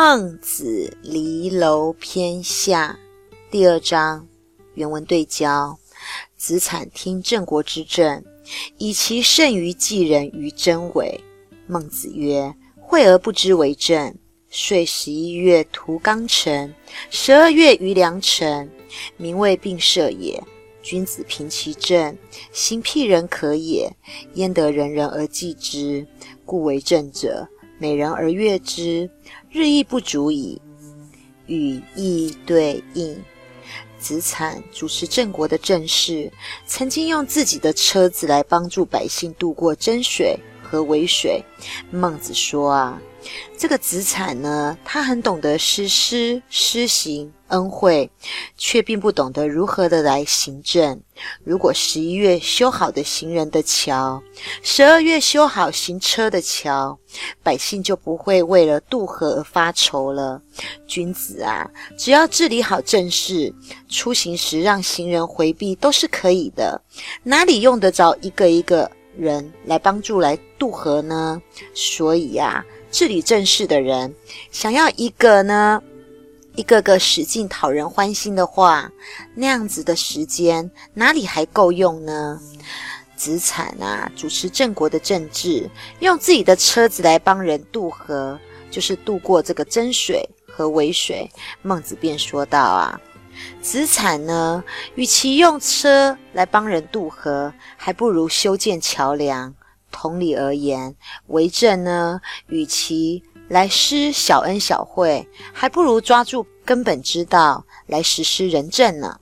孟子离楼篇下第二章原文对焦。子产听郑国之政，以其胜于继人于真伪。孟子曰：“惠而不知为政。”遂十一月屠刚城，十二月于梁城，民谓并射也。君子平其政，行辟人可也。焉得人人而继之？故为政者，美人而悦之，日益不足矣。语意对应。子产主持郑国的政事，曾经用自己的车子来帮助百姓渡过真水和渭水。孟子说啊。这个子产呢，他很懂得施施施行恩惠，却并不懂得如何的来行政。如果十一月修好的行人的桥，十二月修好行车的桥，百姓就不会为了渡河而发愁了。君子啊，只要治理好政事，出行时让行人回避都是可以的。哪里用得着一个一个人来帮助来渡河呢？所以呀。治理政事的人，想要一个呢，一个个使劲讨人欢心的话，那样子的时间哪里还够用呢？子产啊，主持郑国的政治，用自己的车子来帮人渡河，就是渡过这个真水和渭水。孟子便说道啊，子产呢，与其用车来帮人渡河，还不如修建桥梁。同理而言，为政呢，与其来施小恩小惠，还不如抓住根本之道来实施仁政呢。